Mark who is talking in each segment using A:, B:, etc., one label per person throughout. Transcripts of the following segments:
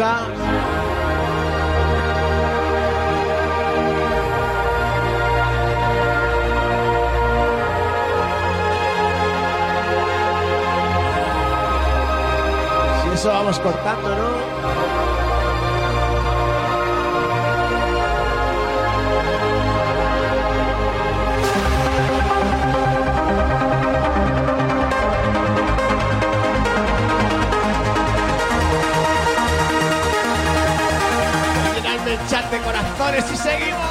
A: ¿Alguien tiene y seguimos.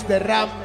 A: De
B: Ram.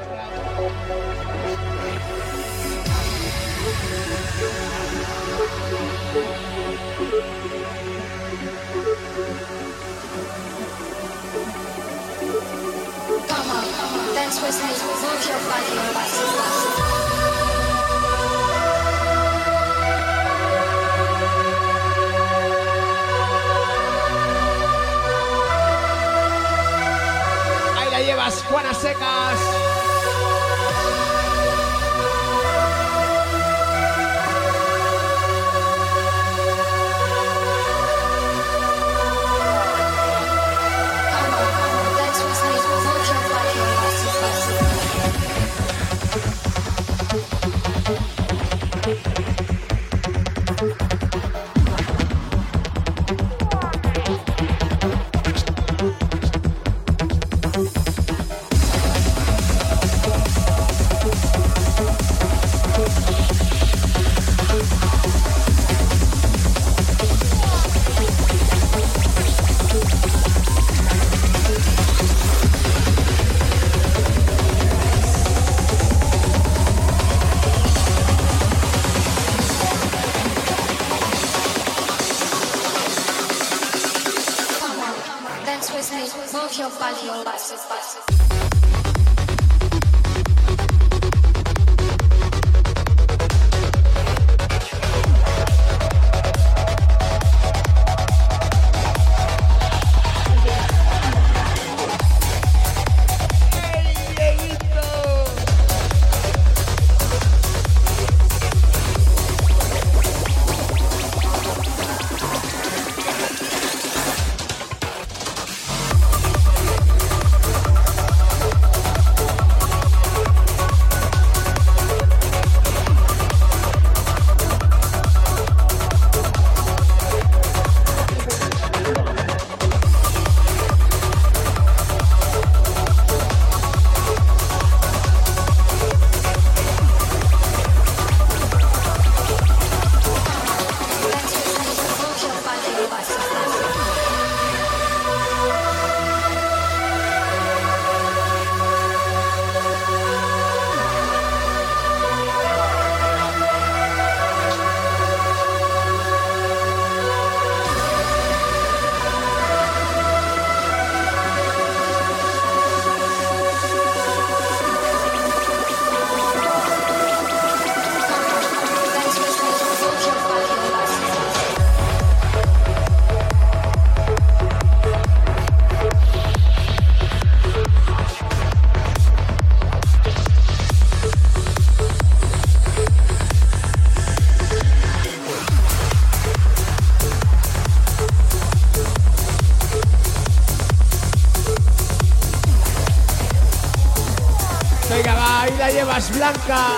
A: Blanca.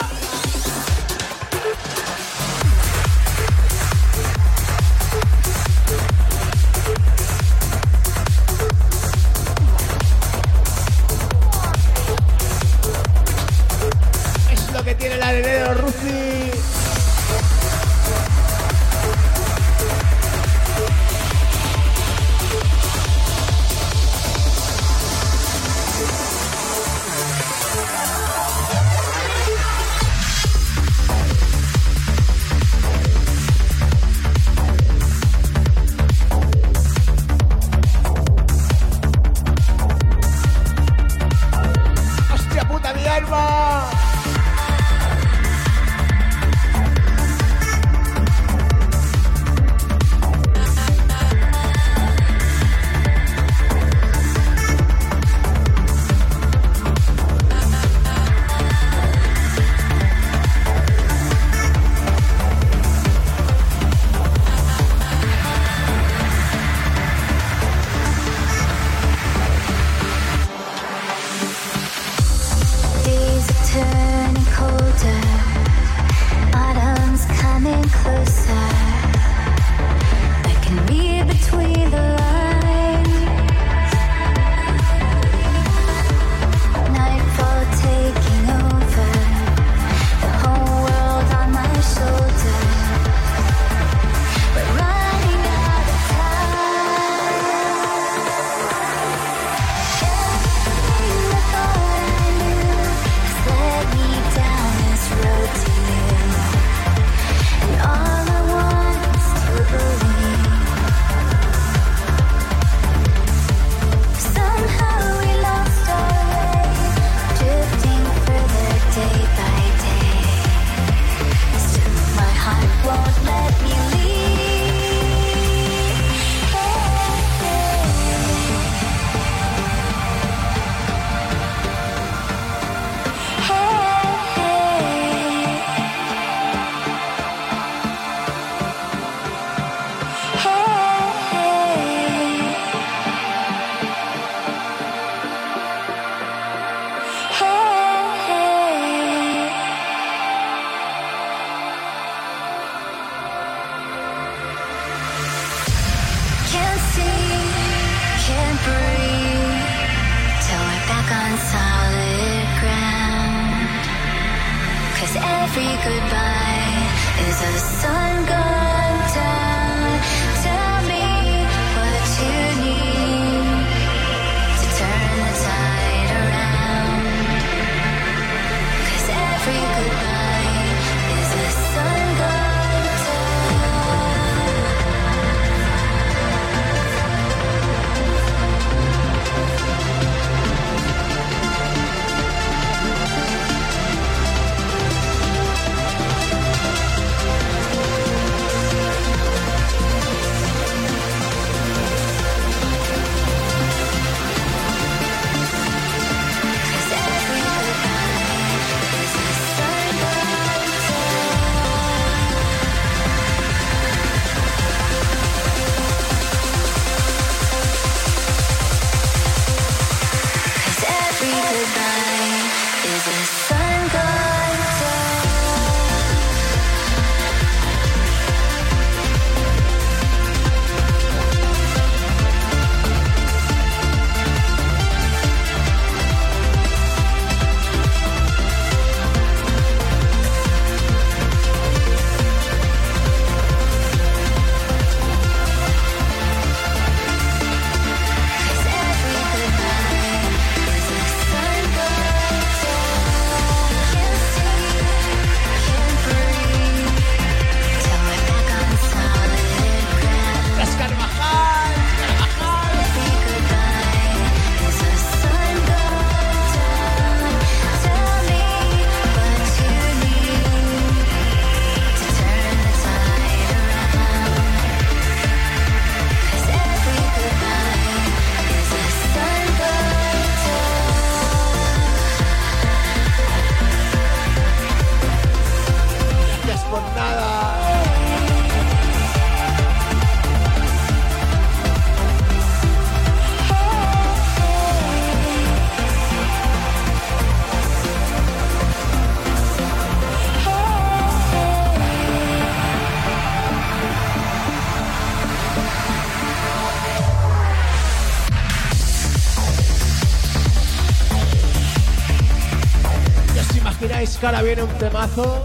A: que
C: ahora viene un temazo.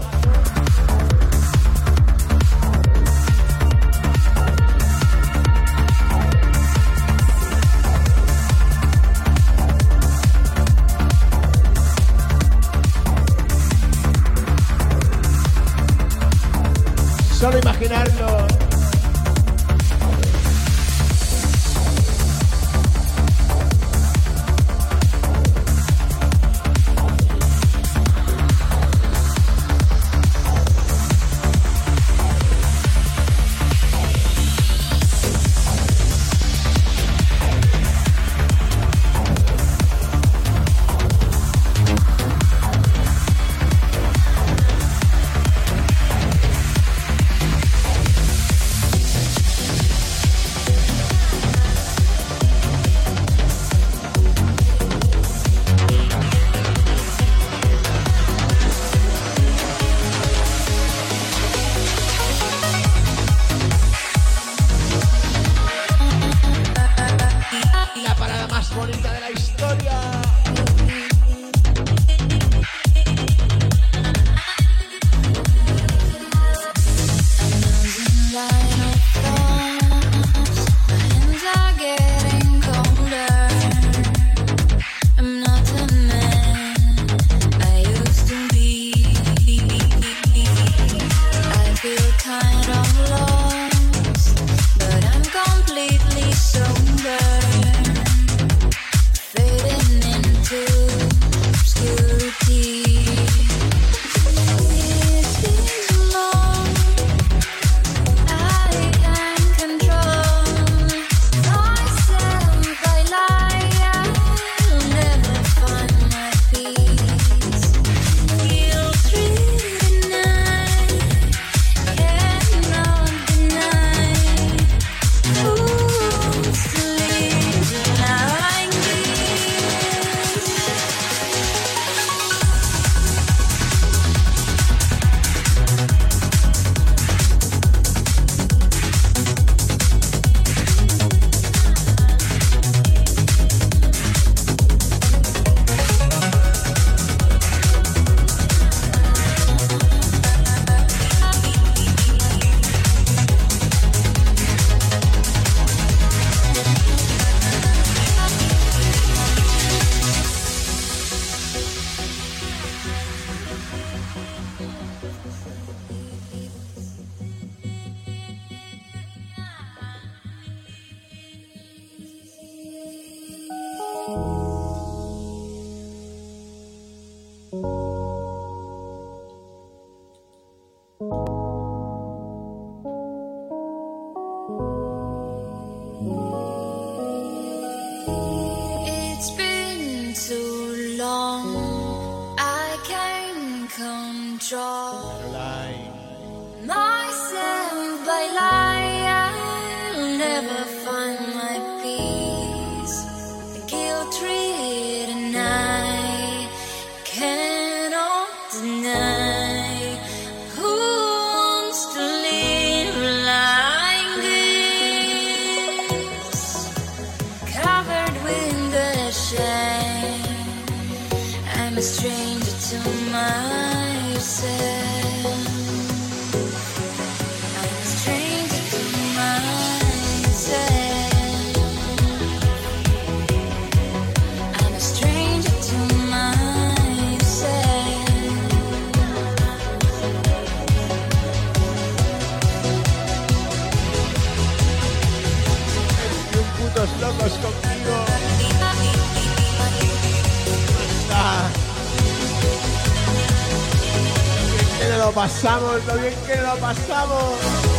C: los locos conmigo. Anda. Lo bien que lo pasamos, lo bien que lo pasamos.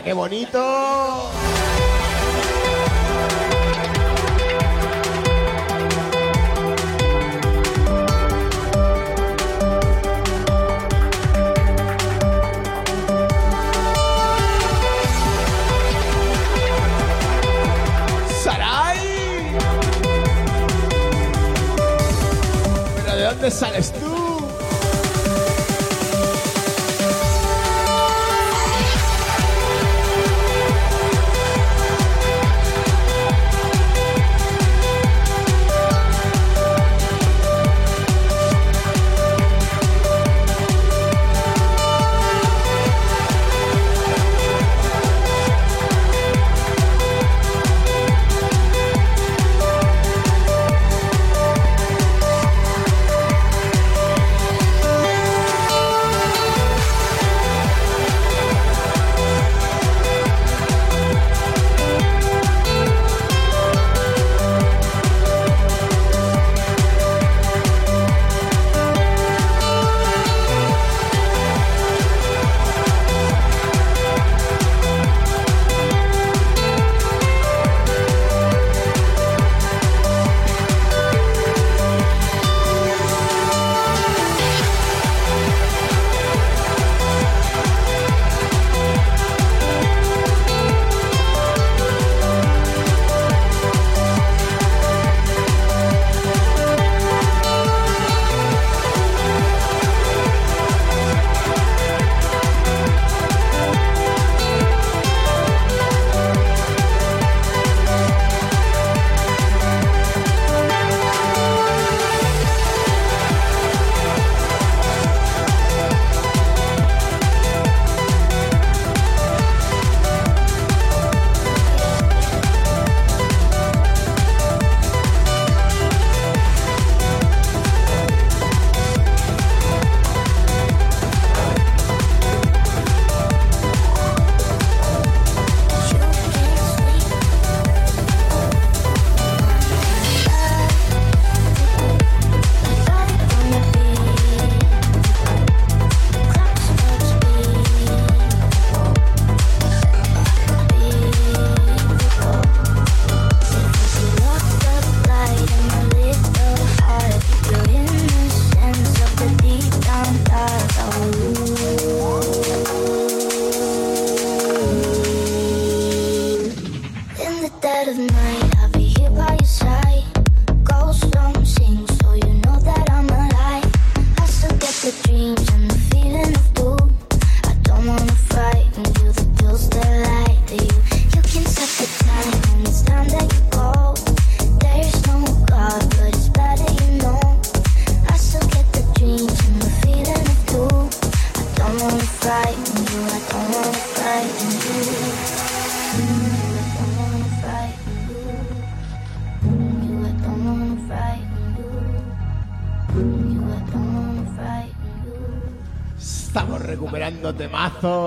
D: ¡Hostia, qué bonito!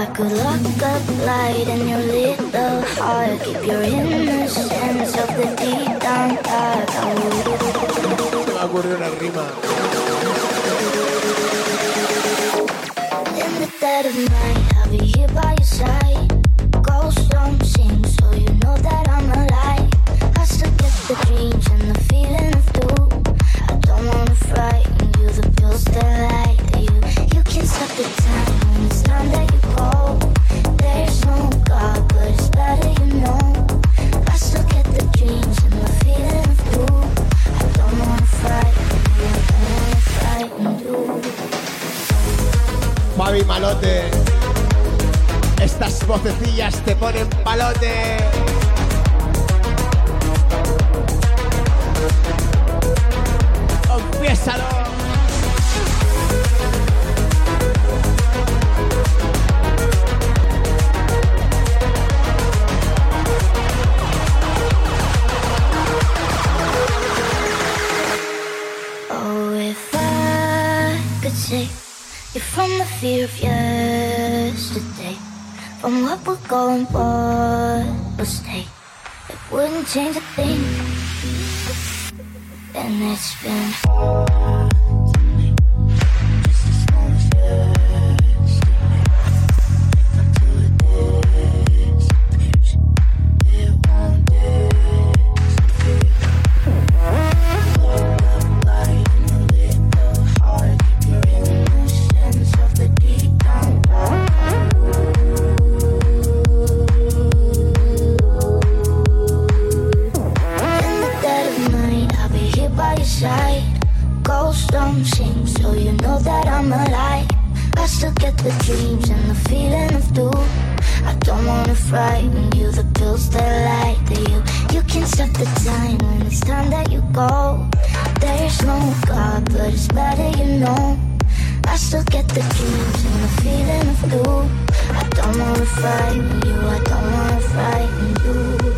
A: I could lock up light in your little heart, keep your innocence of the deep down dark.
C: Va a ocurrir una rima.
A: In the dead of night. change the time when it's time that you go. There's no God, but it's better you know. I still get the dreams and the feeling of blue. I don't wanna frighten you, I don't wanna frighten you.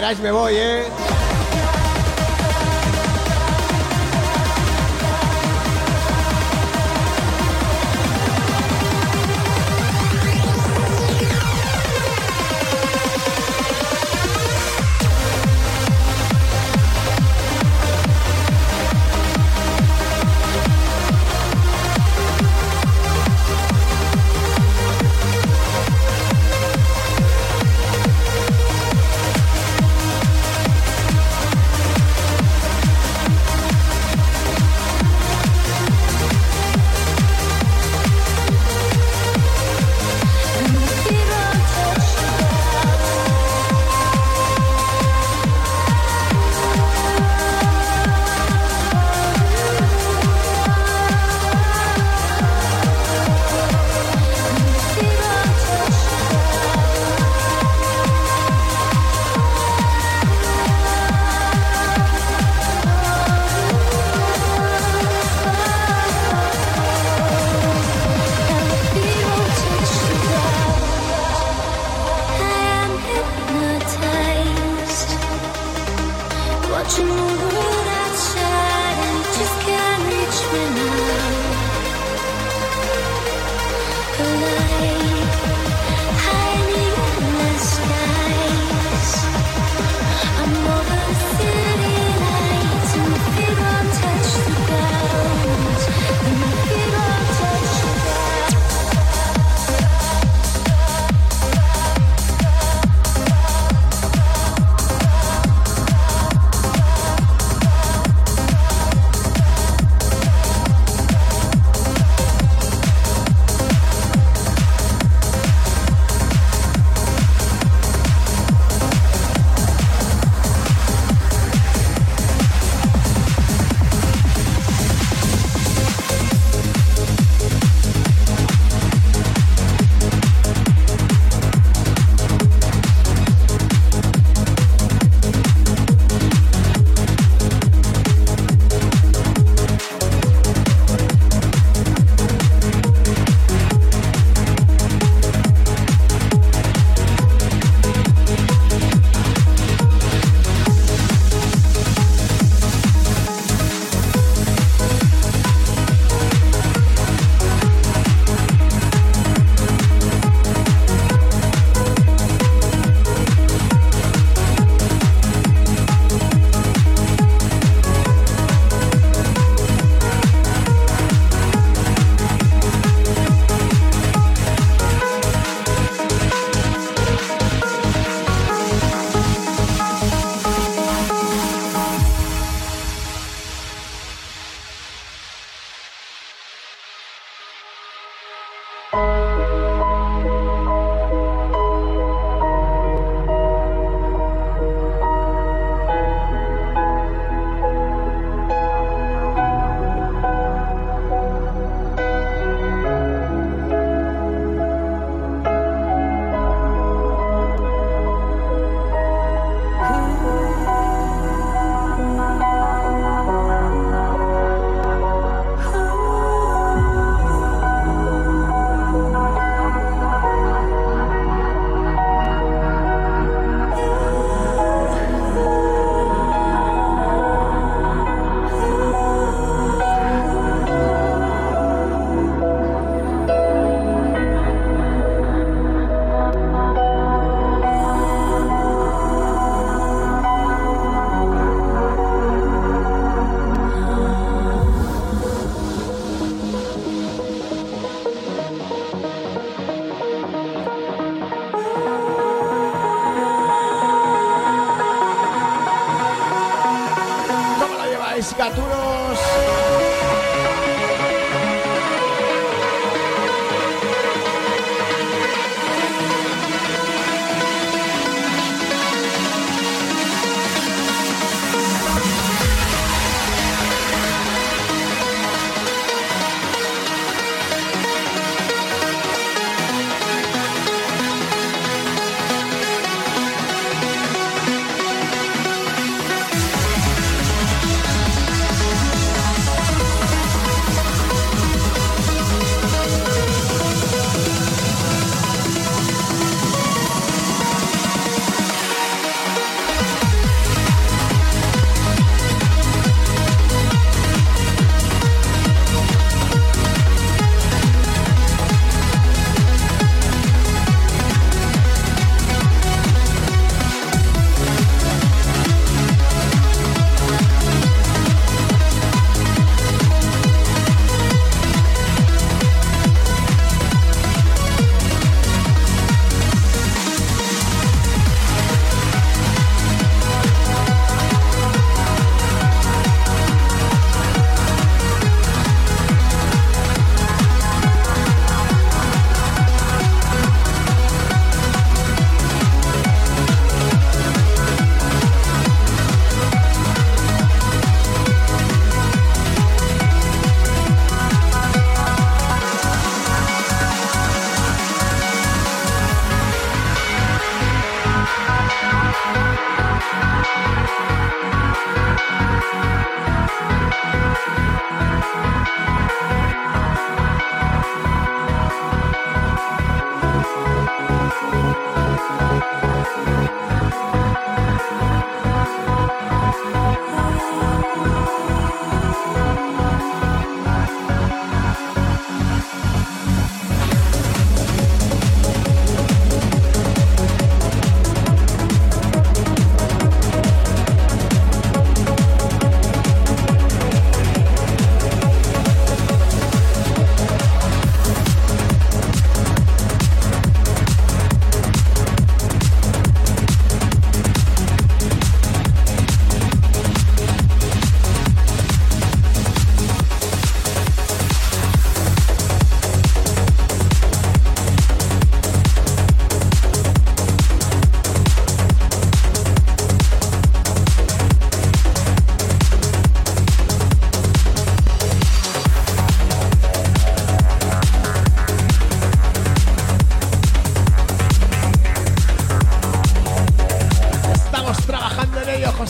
A: Queráis me voy, ¿eh?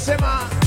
D: Sema.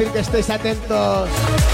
D: Decir que estéis atentos.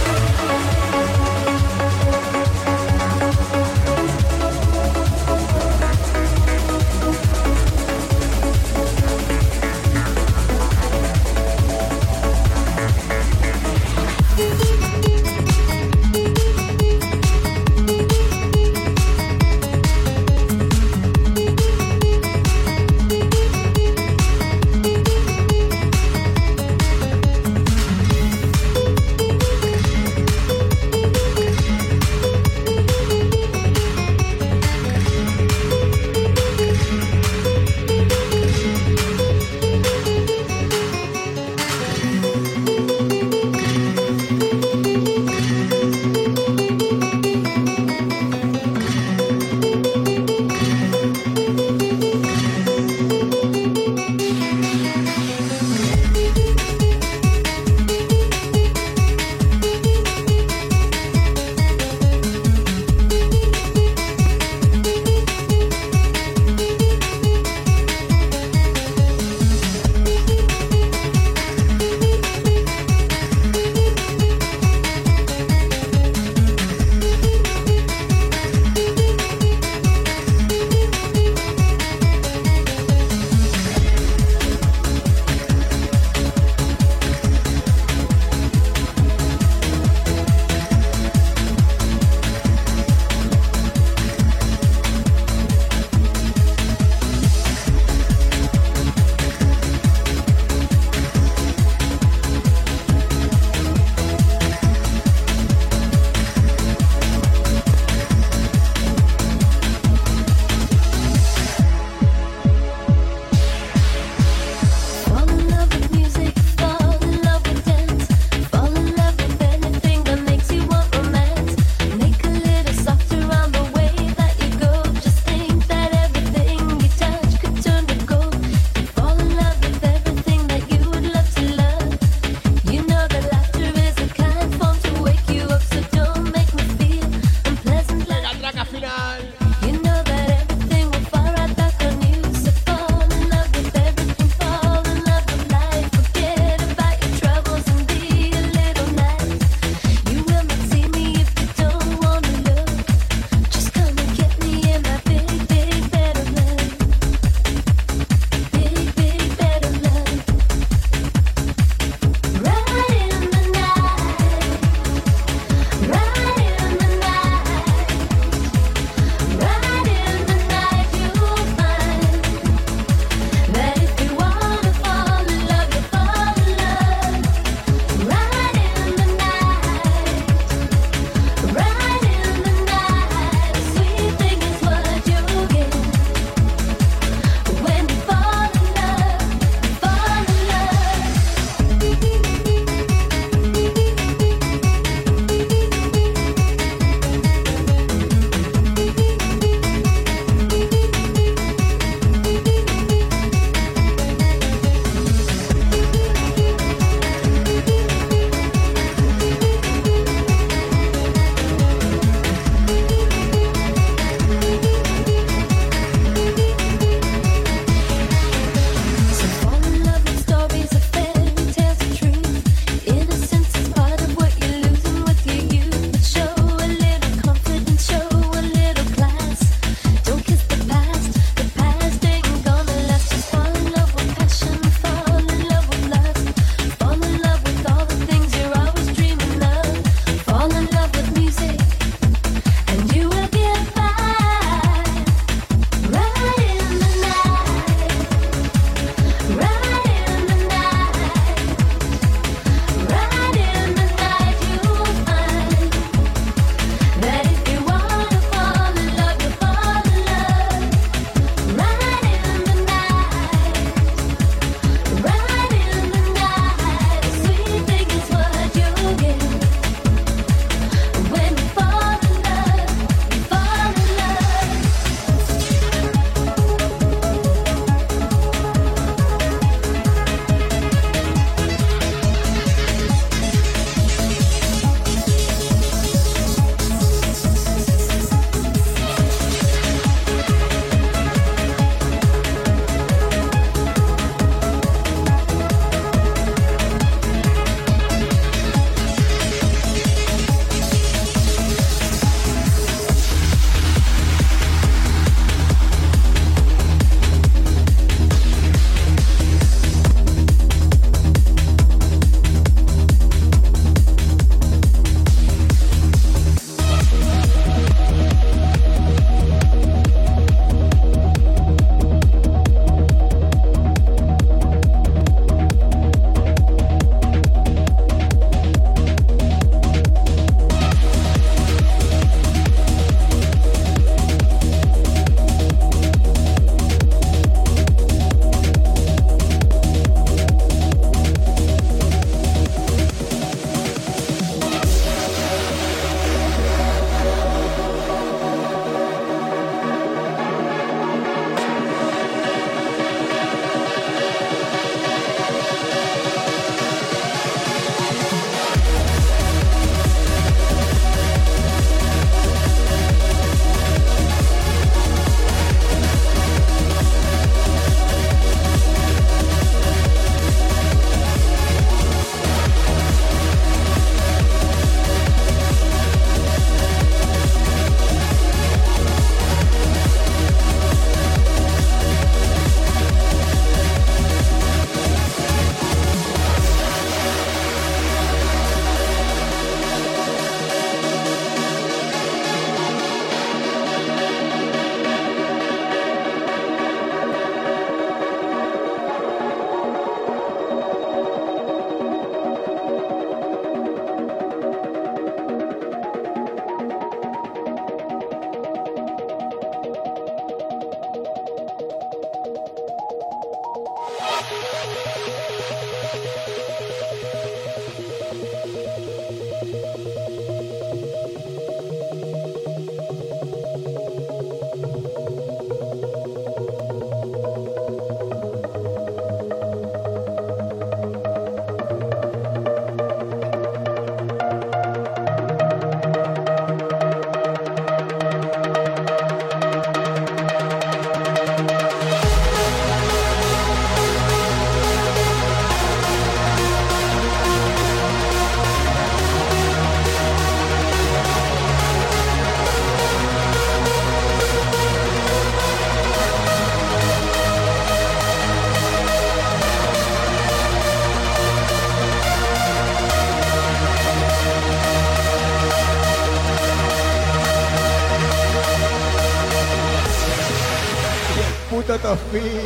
D: Puto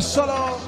D: solo.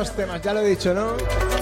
C: dos temas,
D: ya lo he dicho, ¿no?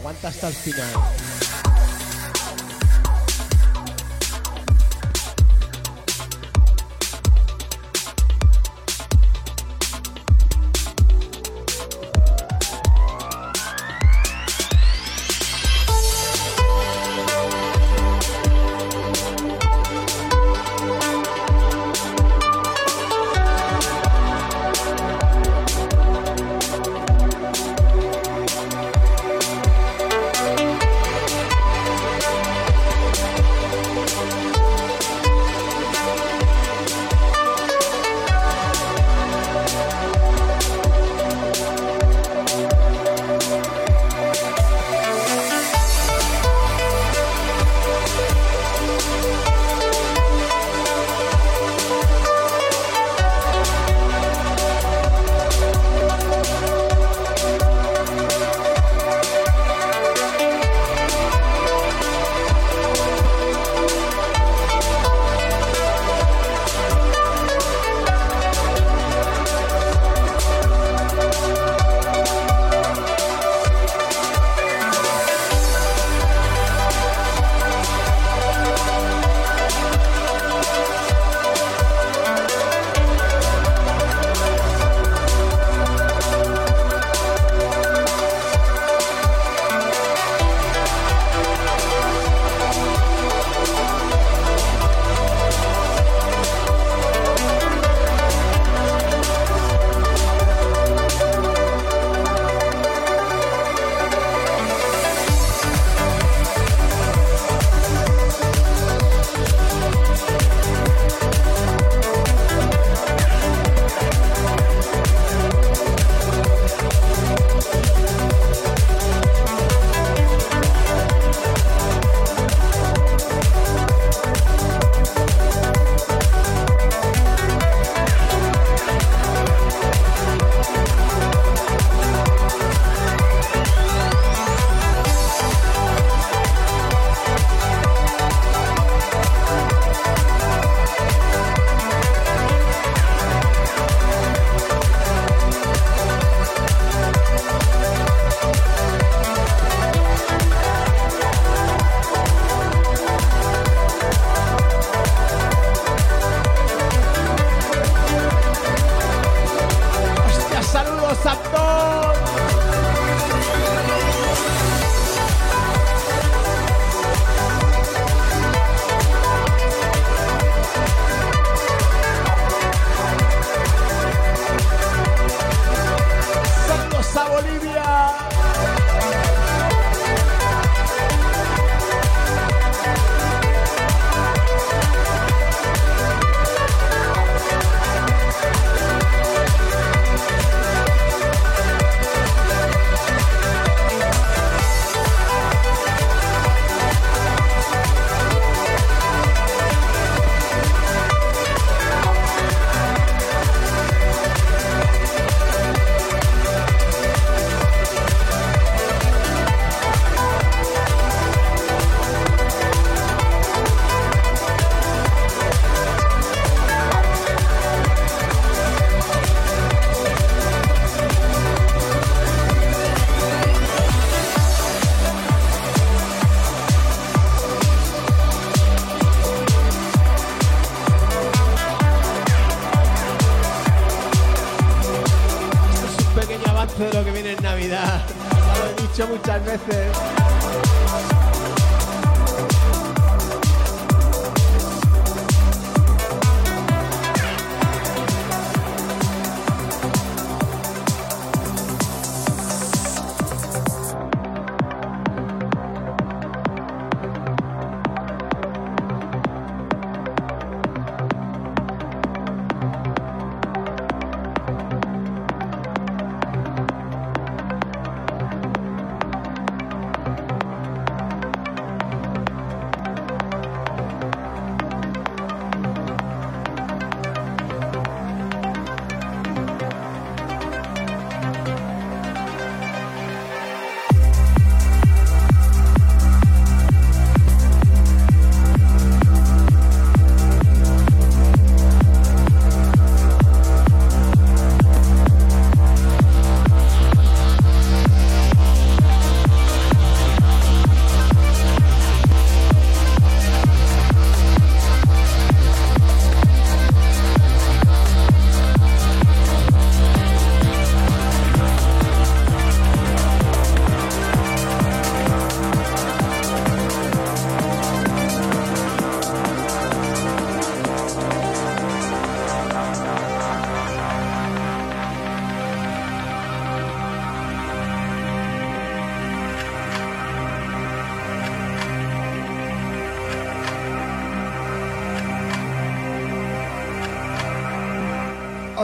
D: aguanta hasta el final.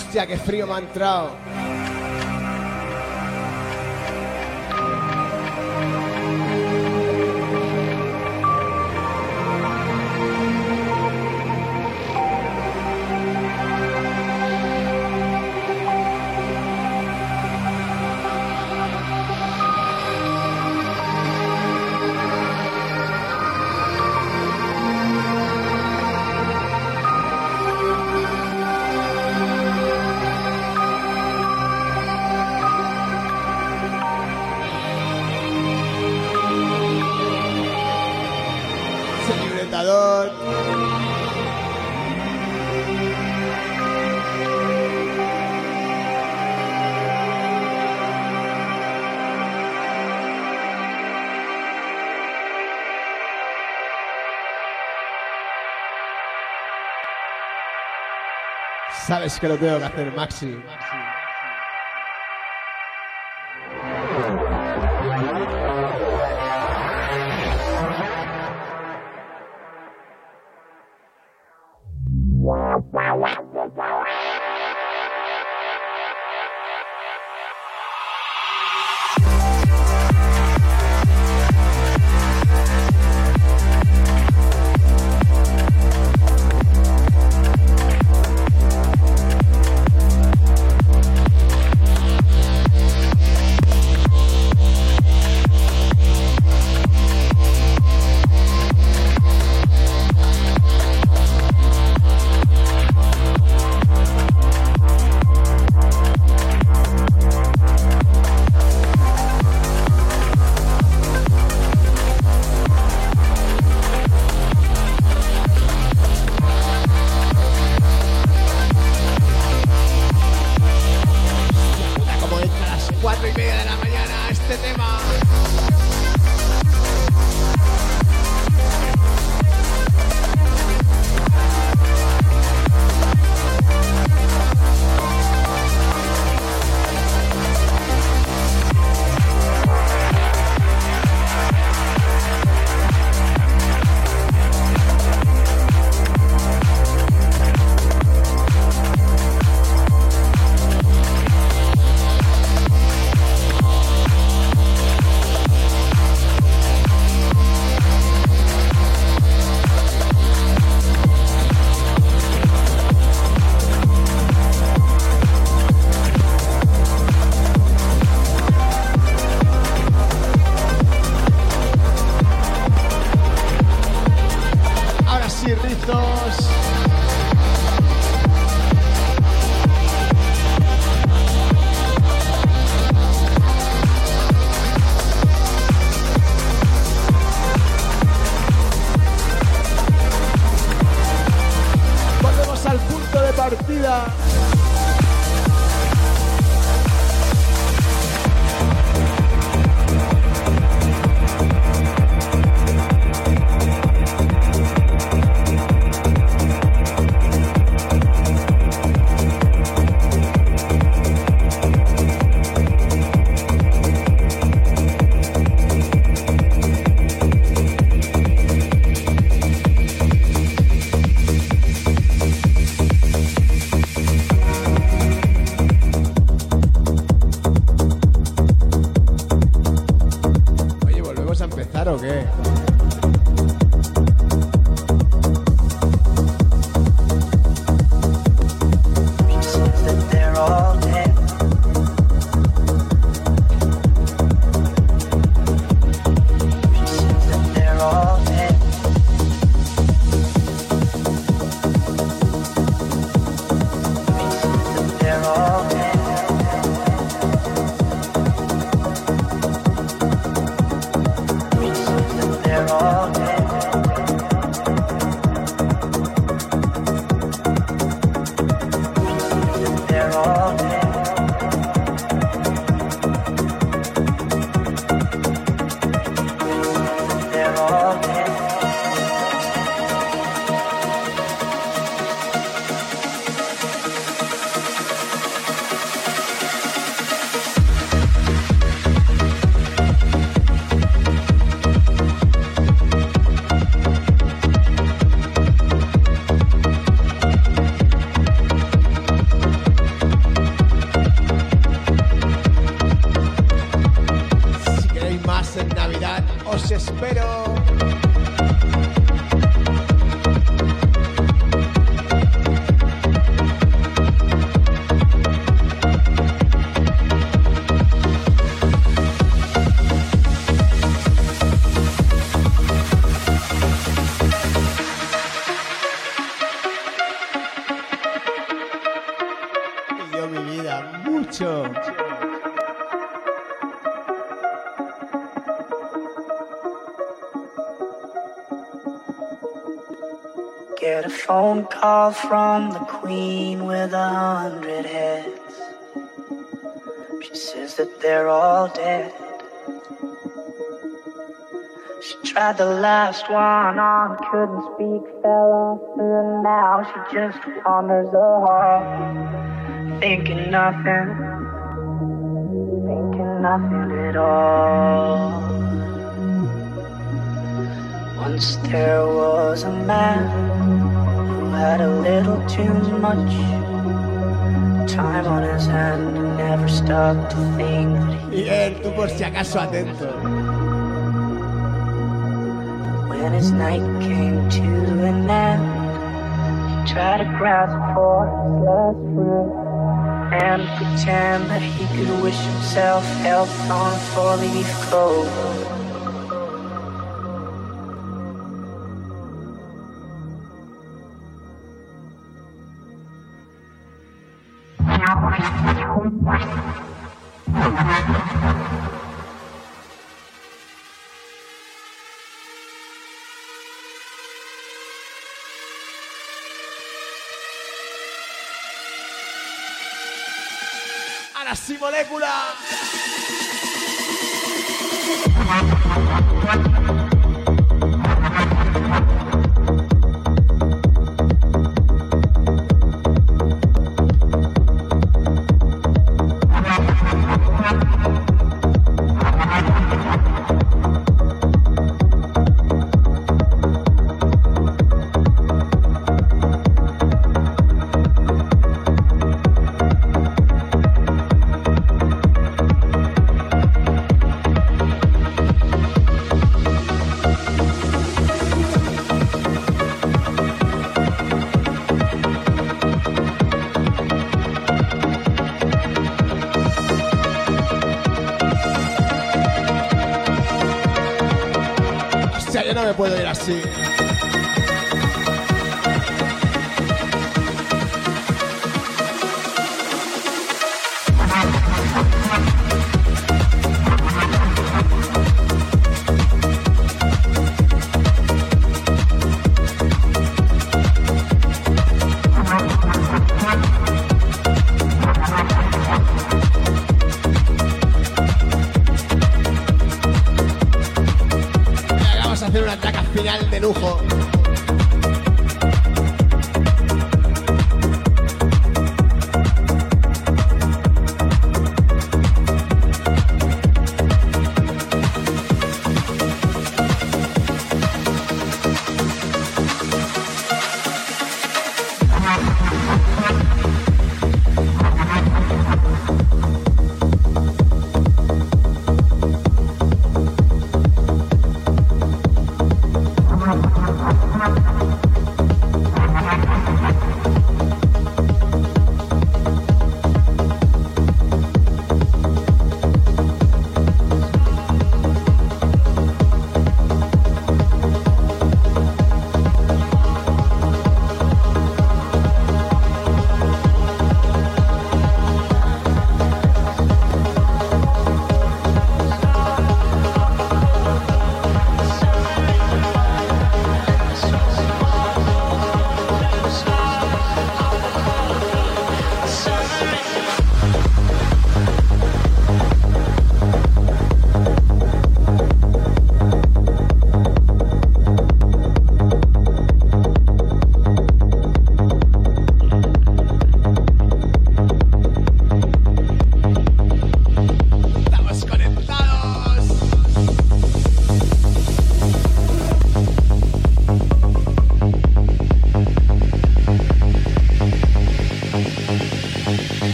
D: Hostia, qué frío me ha entrado. Sabes que lo tengo que hacer, Maxi.
E: Maxi. Phone call from the queen with a hundred heads. She says that they're all dead. She tried the last one on, couldn't speak, fell off, and now she just wanders the hall, thinking nothing, thinking nothing at all. Once there was a man had a little too much time on his hand and never stopped to think that he,
C: tú por si acaso atento.
E: when his night came to an end, he tried to grasp for his last breath and pretend that he could wish himself health on a four-leaf clover.
C: Maxi Molécula. No me puedo ir así.